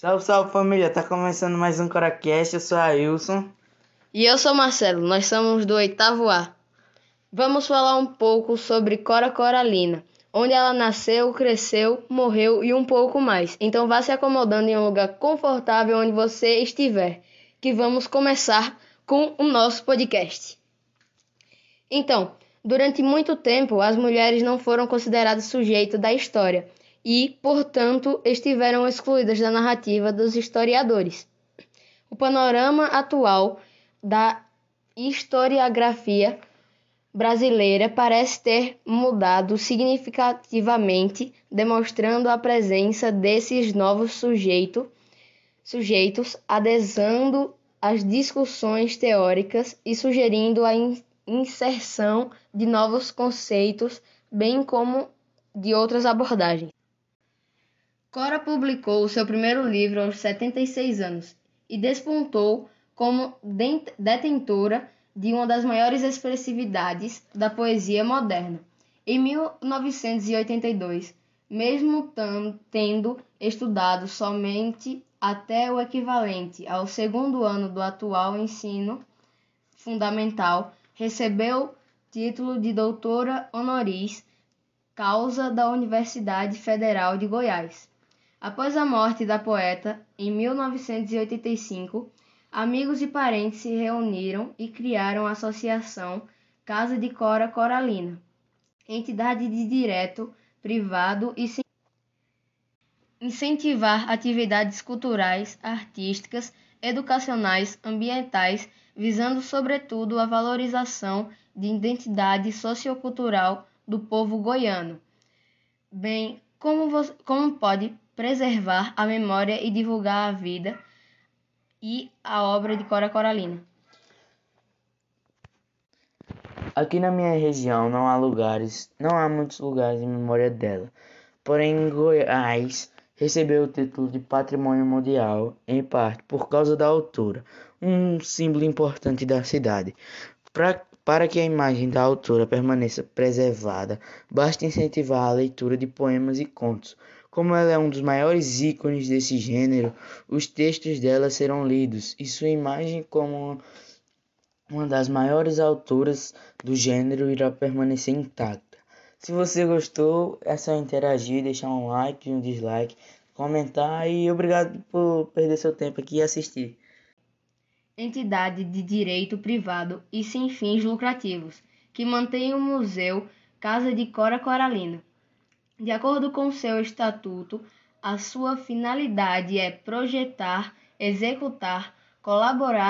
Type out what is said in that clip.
Salve, salve família, tá começando mais um Coracast, eu sou a Wilson. E eu sou Marcelo, nós somos do oitavo A. Vamos falar um pouco sobre Cora Coralina, onde ela nasceu, cresceu, morreu e um pouco mais. Então vá se acomodando em um lugar confortável onde você estiver, que vamos começar com o nosso podcast. Então, durante muito tempo as mulheres não foram consideradas sujeito da história e, portanto, estiveram excluídas da narrativa dos historiadores. O panorama atual da historiografia brasileira parece ter mudado significativamente, demonstrando a presença desses novos sujeito, sujeitos, adesando às discussões teóricas e sugerindo a inserção de novos conceitos, bem como de outras abordagens. Cora publicou seu primeiro livro aos 76 anos e despontou como detentora de uma das maiores expressividades da poesia moderna. Em 1982, mesmo tendo estudado somente até o equivalente ao segundo ano do atual ensino fundamental, recebeu título de doutora honoris causa da Universidade Federal de Goiás. Após a morte da poeta, em 1985, amigos e parentes se reuniram e criaram a Associação Casa de Cora Coralina, entidade de direito privado e incentivar atividades culturais, artísticas, educacionais, ambientais, visando sobretudo a valorização de identidade sociocultural do povo goiano. Bem, como, como pode preservar a memória e divulgar a vida e a obra de Cora Coralina. Aqui na minha região não há lugares, não há muitos lugares em memória dela. Porém, Goiás recebeu o título de Patrimônio Mundial, em parte por causa da altura, um símbolo importante da cidade. Pra, para que a imagem da autora permaneça preservada, basta incentivar a leitura de poemas e contos, como ela é um dos maiores ícones desse gênero, os textos dela serão lidos e sua imagem como uma das maiores autoras do gênero irá permanecer intacta. Se você gostou, é só interagir, deixar um like, um dislike, comentar e obrigado por perder seu tempo aqui e assistir. Entidade de direito privado e sem fins lucrativos, que mantém o Museu Casa de Cora Coralina de acordo com seu estatuto, a sua finalidade é projetar, executar, colaborar